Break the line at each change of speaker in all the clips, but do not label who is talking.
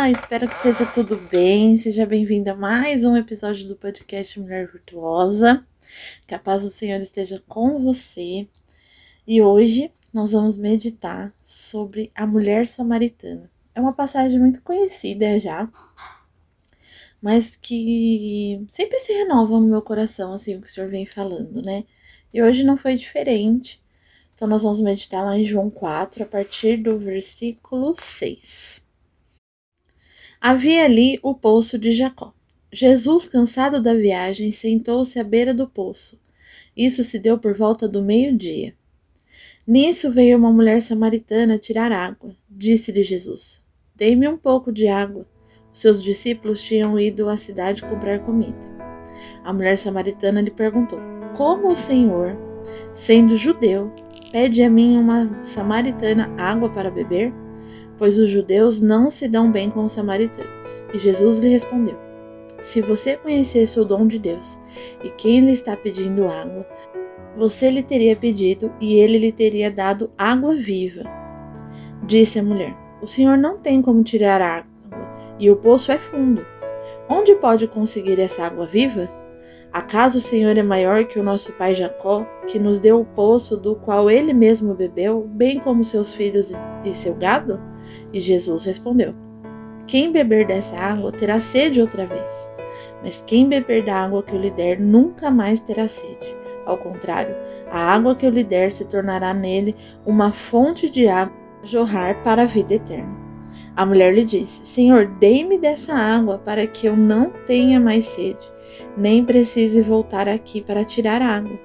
Olá, espero que esteja tudo bem. Seja bem-vinda a mais um episódio do podcast Mulher Virtuosa. Que a paz do Senhor esteja com você. E hoje nós vamos meditar sobre a mulher samaritana. É uma passagem muito conhecida já, mas que sempre se renova no meu coração, assim, o que o Senhor vem falando, né? E hoje não foi diferente. Então, nós vamos meditar lá em João 4, a partir do versículo 6. Havia ali o poço de Jacó. Jesus, cansado da viagem, sentou-se à beira do poço. Isso se deu por volta do meio-dia. Nisso veio uma mulher samaritana tirar água. Disse-lhe Jesus: Dê-me um pouco de água. Seus discípulos tinham ido à cidade comprar comida. A mulher samaritana lhe perguntou: Como o Senhor, sendo judeu, pede a mim, uma samaritana, água para beber? Pois os judeus não se dão bem com os samaritanos. E Jesus lhe respondeu: Se você conhecesse o dom de Deus e quem lhe está pedindo água, você lhe teria pedido e ele lhe teria dado água viva. Disse a mulher: O senhor não tem como tirar água e o poço é fundo. Onde pode conseguir essa água viva? Acaso o Senhor é maior que o nosso pai Jacó, que nos deu o poço do qual ele mesmo bebeu, bem como seus filhos e seu gado? E Jesus respondeu: Quem beber dessa água terá sede outra vez, mas quem beber da água que eu lhe der nunca mais terá sede. Ao contrário, a água que eu lhe der se tornará nele uma fonte de água a jorrar para a vida eterna. A mulher lhe disse: Senhor, dê-me dessa água para que eu não tenha mais sede, nem precise voltar aqui para tirar água.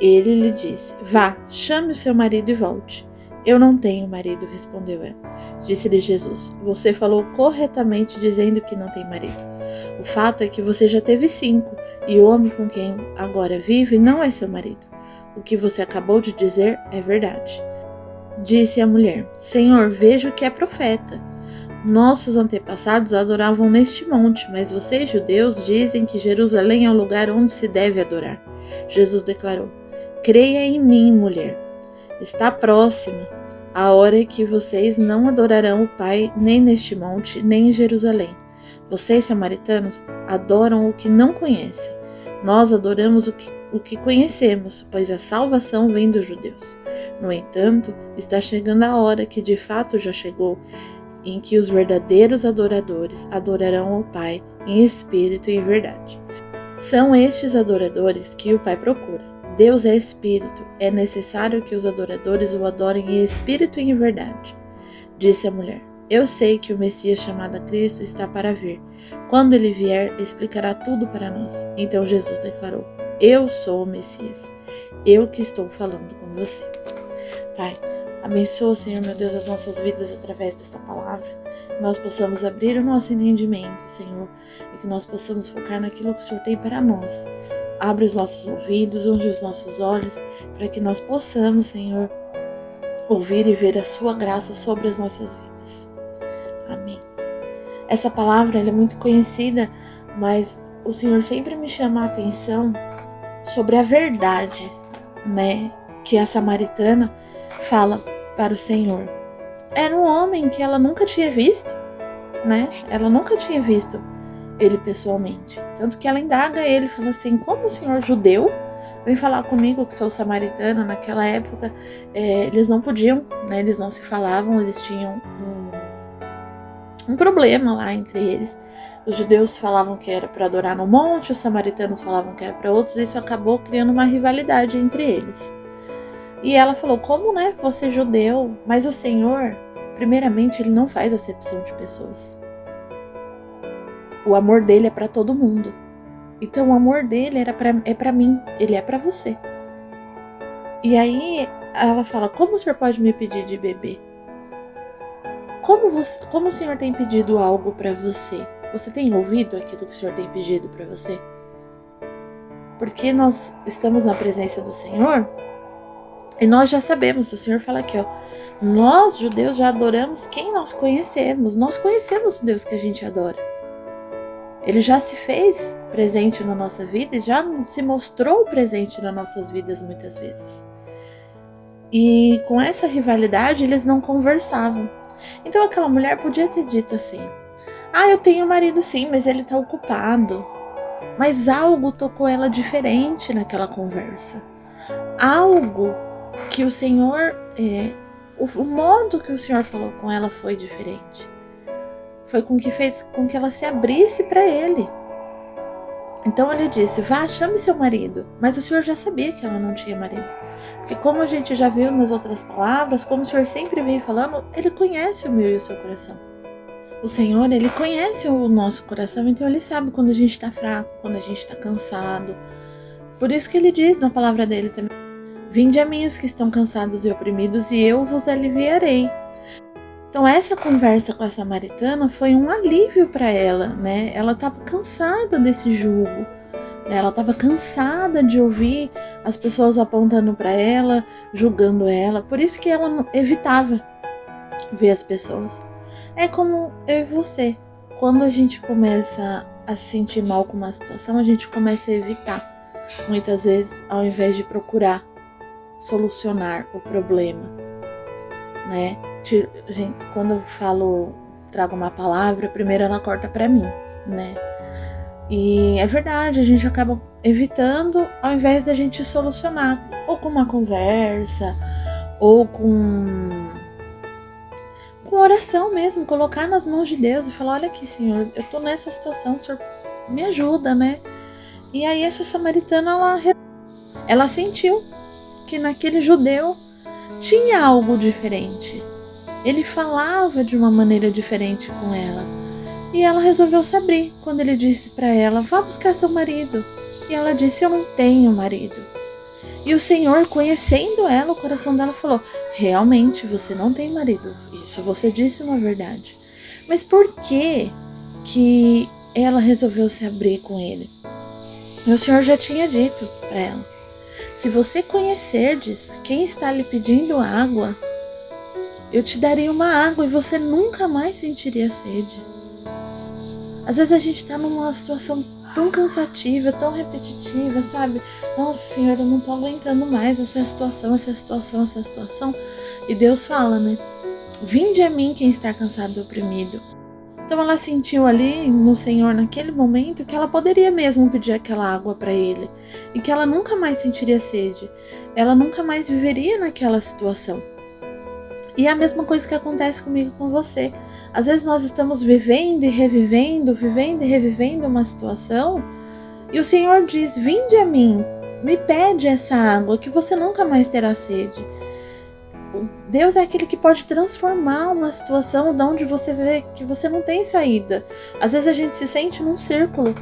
Ele lhe disse: Vá, chame o seu marido e volte. Eu não tenho marido, respondeu ela. Disse-lhe Jesus: Você falou corretamente dizendo que não tem marido. O fato é que você já teve cinco, e o homem com quem agora vive não é seu marido. O que você acabou de dizer é verdade. Disse a mulher: Senhor, vejo que é profeta. Nossos antepassados adoravam neste monte, mas vocês, judeus, dizem que Jerusalém é o lugar onde se deve adorar. Jesus declarou: Creia em mim, mulher. Está próxima a hora que vocês não adorarão o Pai nem neste monte, nem em Jerusalém. Vocês, samaritanos, adoram o que não conhecem. Nós adoramos o que, o que conhecemos, pois a salvação vem dos judeus. No entanto, está chegando a hora que de fato já chegou, em que os verdadeiros adoradores adorarão o Pai em espírito e verdade. São estes adoradores que o Pai procura. Deus é espírito, é necessário que os adoradores o adorem em espírito e em verdade. Disse a mulher: Eu sei que o Messias chamado Cristo está para vir. Quando ele vier, explicará tudo para nós. Então Jesus declarou: Eu sou o Messias. Eu que estou falando com você. Pai, abençoa, Senhor meu Deus, as nossas vidas através desta palavra. Que nós possamos abrir o nosso entendimento, Senhor, e que nós possamos focar naquilo que o Senhor tem para nós. Abre os nossos ouvidos, unge os nossos olhos, para que nós possamos, Senhor, ouvir e ver a Sua graça sobre as nossas vidas. Amém. Essa palavra é muito conhecida, mas o Senhor sempre me chama a atenção sobre a verdade, né, que a samaritana fala para o Senhor. Era um homem que ela nunca tinha visto, né? Ela nunca tinha visto ele pessoalmente. Tanto que ela indaga ele, fala assim: como o senhor judeu vem falar comigo que sou samaritana? Naquela época é, eles não podiam, né? Eles não se falavam, eles tinham um, um problema lá entre eles. Os judeus falavam que era para adorar no monte, os samaritanos falavam que era para outros, e isso acabou criando uma rivalidade entre eles. E ela falou: Como, né? Você judeu, mas o Senhor, primeiramente, ele não faz acepção de pessoas. O amor dele é para todo mundo. Então o amor dele era pra, é para mim, ele é para você. E aí ela fala: Como o senhor pode me pedir de beber? Como, você, como o senhor tem pedido algo para você? Você tem ouvido aquilo que o senhor tem pedido para você? Porque nós estamos na presença do Senhor e nós já sabemos, o Senhor fala aqui, ó. Nós, judeus, já adoramos quem nós conhecemos. Nós conhecemos o Deus que a gente adora. Ele já se fez presente na nossa vida e já se mostrou presente nas nossas vidas muitas vezes. E com essa rivalidade eles não conversavam. Então aquela mulher podia ter dito assim: Ah, eu tenho marido sim, mas ele tá ocupado. Mas algo tocou ela diferente naquela conversa. Algo que o Senhor, é, o, o modo que o Senhor falou com ela foi diferente. Foi com que fez com que ela se abrisse para ele. Então ele disse: Vá, chame seu marido. Mas o Senhor já sabia que ela não tinha marido. Porque, como a gente já viu nas outras palavras, como o Senhor sempre vem falando, ele conhece o meu e o seu coração. O Senhor, ele conhece o nosso coração, então ele sabe quando a gente está fraco, quando a gente está cansado. Por isso que ele diz na palavra dele também: Vinde a mim os que estão cansados e oprimidos, e eu vos aliviarei. Então essa conversa com a samaritana foi um alívio para ela, né? Ela estava cansada desse julgo, né? ela estava cansada de ouvir as pessoas apontando para ela, julgando ela. Por isso que ela evitava ver as pessoas. É como eu e você. Quando a gente começa a se sentir mal com uma situação, a gente começa a evitar. Muitas vezes, ao invés de procurar solucionar o problema, né? Gente, quando eu falo, trago uma palavra, primeiro ela corta para mim, né? E é verdade, a gente acaba evitando ao invés da gente solucionar, ou com uma conversa, ou com com oração mesmo, colocar nas mãos de Deus e falar: Olha aqui, Senhor, eu tô nessa situação, o Senhor me ajuda, né? E aí, essa samaritana, ela, ela sentiu que naquele judeu tinha algo diferente. Ele falava de uma maneira diferente com ela. E ela resolveu se abrir quando ele disse para ela: Vá buscar seu marido. E ela disse: Eu não tenho marido. E o Senhor, conhecendo ela, o coração dela falou: Realmente você não tem marido. Isso você disse uma verdade. Mas por que que ela resolveu se abrir com ele? O Senhor já tinha dito para ela: Se você conhecerdes quem está lhe pedindo água, eu te daria uma água e você nunca mais sentiria sede. Às vezes a gente está numa situação tão cansativa, tão repetitiva, sabe? Nossa Senhora, eu não tô aguentando mais essa situação, essa situação, essa situação. E Deus fala, né? Vinde a mim quem está cansado e oprimido. Então ela sentiu ali no Senhor naquele momento que ela poderia mesmo pedir aquela água para ele e que ela nunca mais sentiria sede. Ela nunca mais viveria naquela situação. E é a mesma coisa que acontece comigo com você. Às vezes nós estamos vivendo e revivendo, vivendo e revivendo uma situação, e o Senhor diz: Vinde a mim, me pede essa água, que você nunca mais terá sede. Deus é aquele que pode transformar uma situação de onde você vê que você não tem saída. Às vezes a gente se sente num círculo,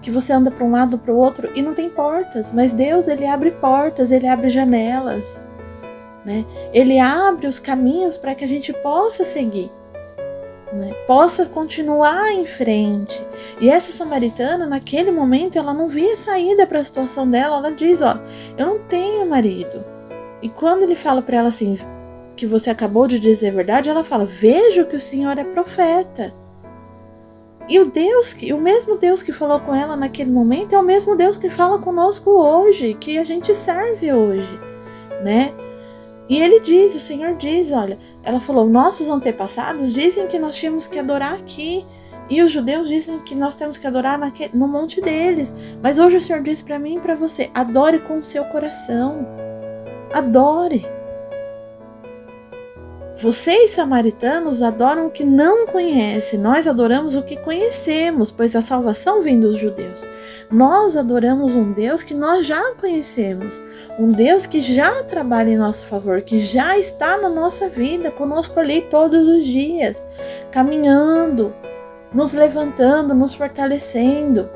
que você anda para um lado para o outro e não tem portas, mas Deus ele abre portas, ele abre janelas. Né? Ele abre os caminhos para que a gente possa seguir, né? possa continuar em frente. E essa samaritana, naquele momento, ela não via saída para a situação dela. Ela diz: Ó, eu não tenho marido. E quando ele fala para ela assim, que você acabou de dizer a verdade, ela fala: Vejo que o Senhor é profeta. E o Deus, o mesmo Deus que falou com ela naquele momento, é o mesmo Deus que fala conosco hoje, que a gente serve hoje, né? E ele diz, o Senhor diz, olha, ela falou, nossos antepassados dizem que nós tínhamos que adorar aqui. E os judeus dizem que nós temos que adorar no monte deles. Mas hoje o Senhor diz para mim e para você: adore com o seu coração. Adore. Vocês, samaritanos, adoram o que não conhecem, nós adoramos o que conhecemos, pois a salvação vem dos judeus. Nós adoramos um Deus que nós já conhecemos, um Deus que já trabalha em nosso favor, que já está na nossa vida, conosco ali todos os dias, caminhando, nos levantando, nos fortalecendo.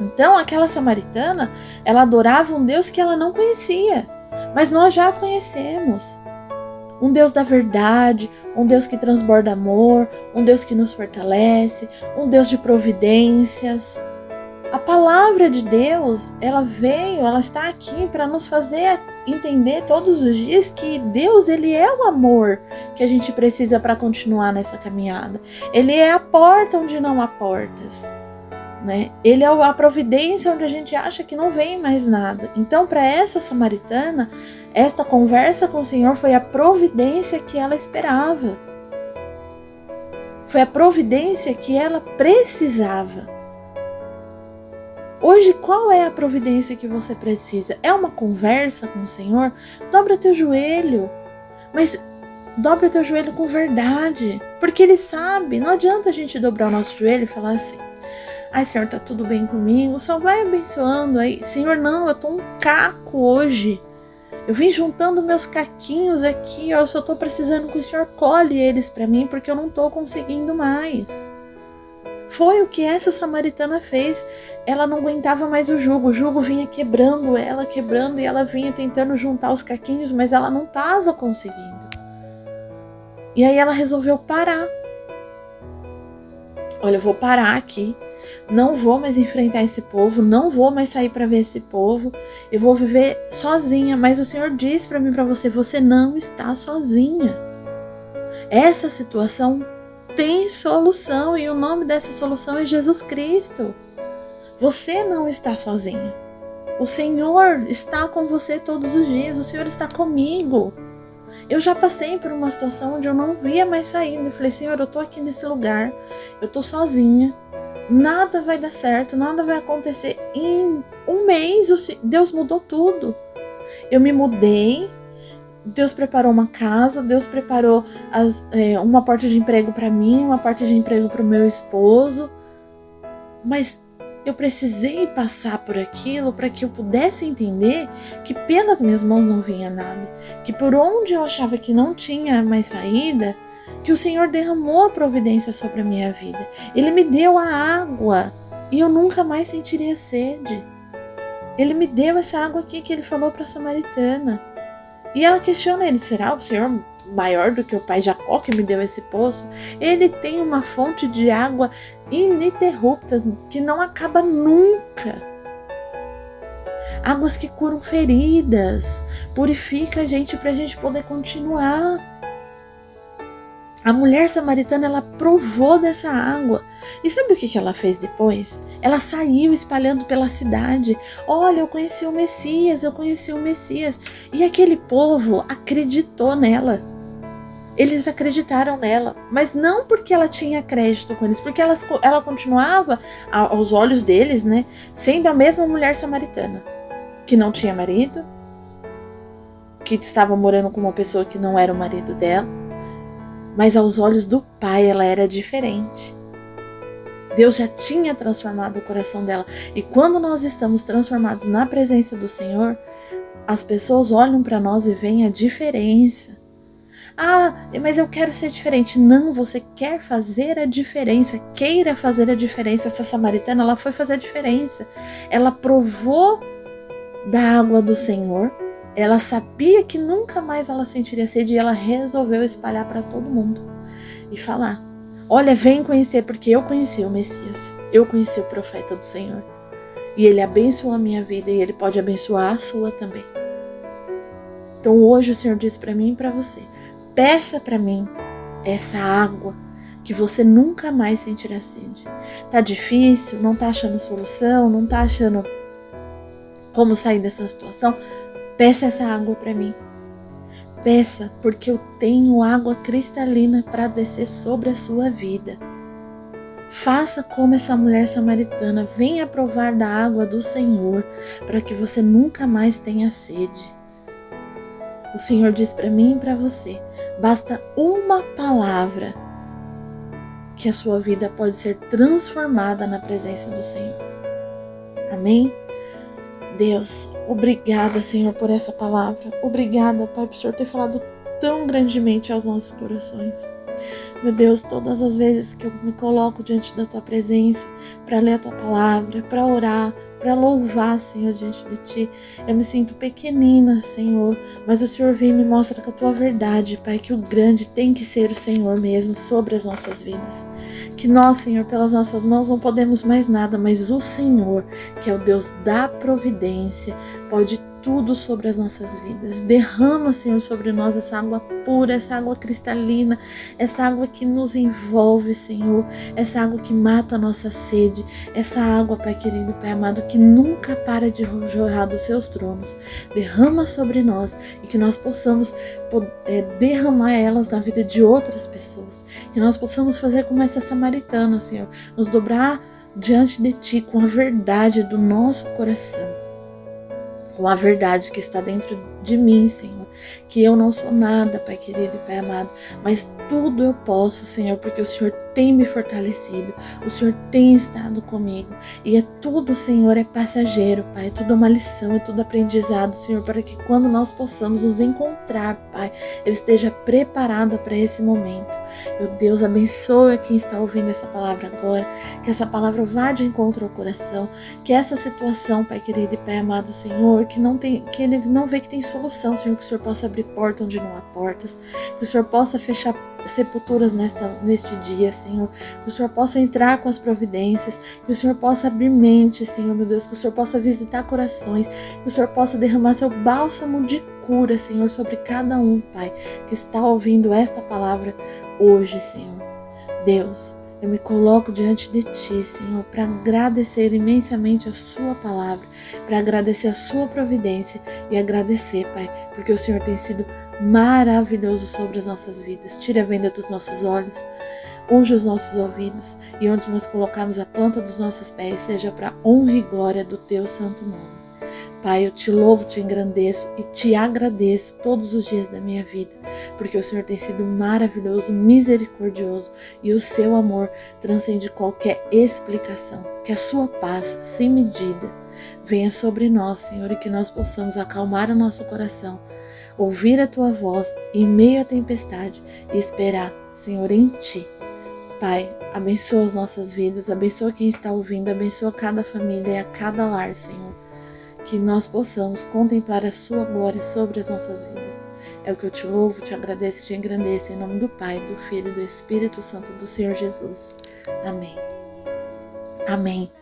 Então, aquela samaritana, ela adorava um Deus que ela não conhecia, mas nós já conhecemos um Deus da verdade, um Deus que transborda amor, um Deus que nos fortalece, um Deus de providências. A palavra de Deus, ela veio, ela está aqui para nos fazer entender todos os dias que Deus, ele é o amor que a gente precisa para continuar nessa caminhada. Ele é a porta onde não há portas. Né? Ele é a providência onde a gente acha que não vem mais nada. Então, para essa samaritana, esta conversa com o Senhor foi a providência que ela esperava. Foi a providência que ela precisava. Hoje, qual é a providência que você precisa? É uma conversa com o Senhor? Dobra teu joelho. Mas dobra teu joelho com verdade. Porque Ele sabe. Não adianta a gente dobrar o nosso joelho e falar assim: Ai, Senhor, tá tudo bem comigo. Só vai abençoando aí. Senhor, não, eu tô um caco hoje. Eu vim juntando meus caquinhos aqui, ó, eu só tô precisando que o Senhor colhe eles para mim porque eu não tô conseguindo mais. Foi o que essa samaritana fez. Ela não aguentava mais o jugo. O jugo vinha quebrando ela, quebrando, e ela vinha tentando juntar os caquinhos, mas ela não estava conseguindo. E aí ela resolveu parar. Olha, eu vou parar aqui não vou mais enfrentar esse povo, não vou mais sair para ver esse povo, eu vou viver sozinha. Mas o Senhor disse para mim, para você, você não está sozinha. Essa situação tem solução e o nome dessa solução é Jesus Cristo. Você não está sozinha. O Senhor está com você todos os dias, o Senhor está comigo. Eu já passei por uma situação onde eu não via mais saída. Eu falei, Senhor, eu tô aqui nesse lugar, eu tô sozinha, nada vai dar certo, nada vai acontecer. Em um mês, Deus mudou tudo. Eu me mudei, Deus preparou uma casa, Deus preparou as, é, uma porta de emprego para mim, uma porta de emprego para o meu esposo. Mas eu precisei passar por aquilo para que eu pudesse entender que pelas minhas mãos não vinha nada, que por onde eu achava que não tinha mais saída, que o Senhor derramou a providência sobre a minha vida. Ele me deu a água e eu nunca mais sentiria sede. Ele me deu essa água aqui que ele falou para a samaritana. E ela questiona ele: será o Senhor maior do que o pai Jacó que me deu esse poço? Ele tem uma fonte de água ininterrupta que não acaba nunca. Águas que curam feridas, purifica a gente para a gente poder continuar. A mulher samaritana ela provou dessa água. E sabe o que, ela fez depois? Ela saiu espalhando pela cidade. Olha, eu conheci o Messias, eu conheci o Messias. E aquele povo acreditou nela. Eles acreditaram nela, mas não porque ela tinha crédito com eles, porque ela, ela continuava, aos olhos deles, né, sendo a mesma mulher samaritana, que não tinha marido, que estava morando com uma pessoa que não era o marido dela mas aos olhos do Pai ela era diferente. Deus já tinha transformado o coração dela. E quando nós estamos transformados na presença do Senhor, as pessoas olham para nós e veem a diferença. Ah, mas eu quero ser diferente. Não, você quer fazer a diferença, queira fazer a diferença. Essa samaritana, ela foi fazer a diferença. Ela provou da água do Senhor ela sabia que nunca mais ela sentiria sede e ela resolveu espalhar para todo mundo e falar: Olha, vem conhecer, porque eu conheci o Messias, eu conheci o profeta do Senhor. E ele abençoou a minha vida e ele pode abençoar a sua também. Então hoje o Senhor diz para mim e para você: peça para mim essa água que você nunca mais sentirá sede. Tá difícil, não tá achando solução, não tá achando como sair dessa situação? Peça essa água para mim. Peça, porque eu tenho água cristalina para descer sobre a sua vida. Faça como essa mulher samaritana, venha provar da água do Senhor, para que você nunca mais tenha sede. O Senhor diz para mim e para você: basta uma palavra que a sua vida pode ser transformada na presença do Senhor. Amém? Deus, obrigada, Senhor, por essa palavra. Obrigada, Pai, por Senhor ter falado tão grandemente aos nossos corações. Meu Deus, todas as vezes que eu me coloco diante da tua presença para ler a tua palavra, para orar, para louvar, Senhor, diante de Ti. Eu me sinto pequenina, Senhor, mas o Senhor vem e me mostra com a Tua verdade, Pai, que o grande tem que ser o Senhor mesmo sobre as nossas vidas. Que nós, Senhor, pelas nossas mãos não podemos mais nada, mas o Senhor, que é o Deus da providência, pode tudo sobre as nossas vidas. Derrama, Senhor, sobre nós essa água pura, essa água cristalina, essa água que nos envolve, Senhor, essa água que mata a nossa sede, essa água, Pai querido, Pai amado, que nunca para de jorrar dos seus tronos. Derrama sobre nós e que nós possamos é, derramar elas na vida de outras pessoas. Que nós possamos fazer como essa samaritana, Senhor, nos dobrar diante de Ti com a verdade do nosso coração, com a verdade que está dentro de mim, Senhor, que eu não sou nada, Pai querido e Pai amado, mas tudo eu posso, Senhor, porque o Senhor tem me fortalecido, o Senhor tem estado comigo. E é tudo, Senhor, é passageiro, Pai. É tudo uma lição, é tudo aprendizado, Senhor, para que quando nós possamos nos encontrar, Pai, eu esteja preparada para esse momento. Meu Deus, abençoe quem está ouvindo essa palavra agora, que essa palavra vá de encontro ao coração, que essa situação, Pai querido e Pai amado, Senhor, que não tem, que ele não vê que tem solução, Senhor, que o Senhor possa abrir porta onde não há portas, que o Senhor possa fechar sepulturas nesta, neste dia, Senhor. Que o Senhor possa entrar com as providências, que o Senhor possa abrir mente, Senhor, meu Deus, que o Senhor possa visitar corações, que o Senhor possa derramar seu bálsamo de cura, Senhor, sobre cada um, Pai, que está ouvindo esta palavra hoje, Senhor. Deus, eu me coloco diante de Ti, Senhor, para agradecer imensamente a Sua palavra, para agradecer a Sua providência e agradecer, Pai, porque o Senhor tem sido maravilhoso sobre as nossas vidas. Tire a venda dos nossos olhos, unge os nossos ouvidos e onde nós colocarmos a planta dos nossos pés, seja para honra e glória do Teu santo nome. Pai, eu te louvo, te engrandeço e te agradeço todos os dias da minha vida, porque o Senhor tem sido maravilhoso, misericordioso e o seu amor transcende qualquer explicação. Que a sua paz, sem medida, venha sobre nós, Senhor, e que nós possamos acalmar o nosso coração ouvir a tua voz em meio à tempestade e esperar, Senhor, em ti. Pai, abençoa as nossas vidas, abençoa quem está ouvindo, abençoa cada família e a cada lar, Senhor. Que nós possamos contemplar a Sua glória sobre as nossas vidas. É o que eu te louvo, te agradeço e te engrandeço em nome do Pai, do Filho e do Espírito Santo do Senhor Jesus. Amém. Amém.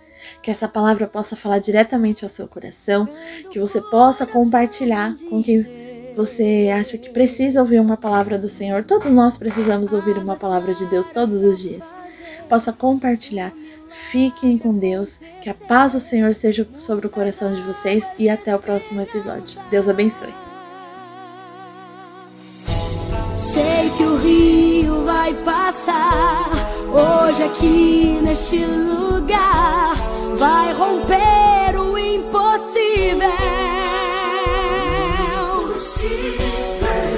Que essa palavra possa falar diretamente ao seu coração, que você possa compartilhar com quem você acha que precisa ouvir uma palavra do Senhor, todos nós precisamos ouvir uma palavra de Deus todos os dias. Possa compartilhar. Fiquem com Deus. Que a paz do Senhor seja sobre o coração de vocês e até o próximo episódio. Deus abençoe.
Sei que o rio vai passar hoje aqui neste lugar. Vai romper o impossível.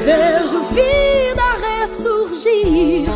Vejo vida ressurgir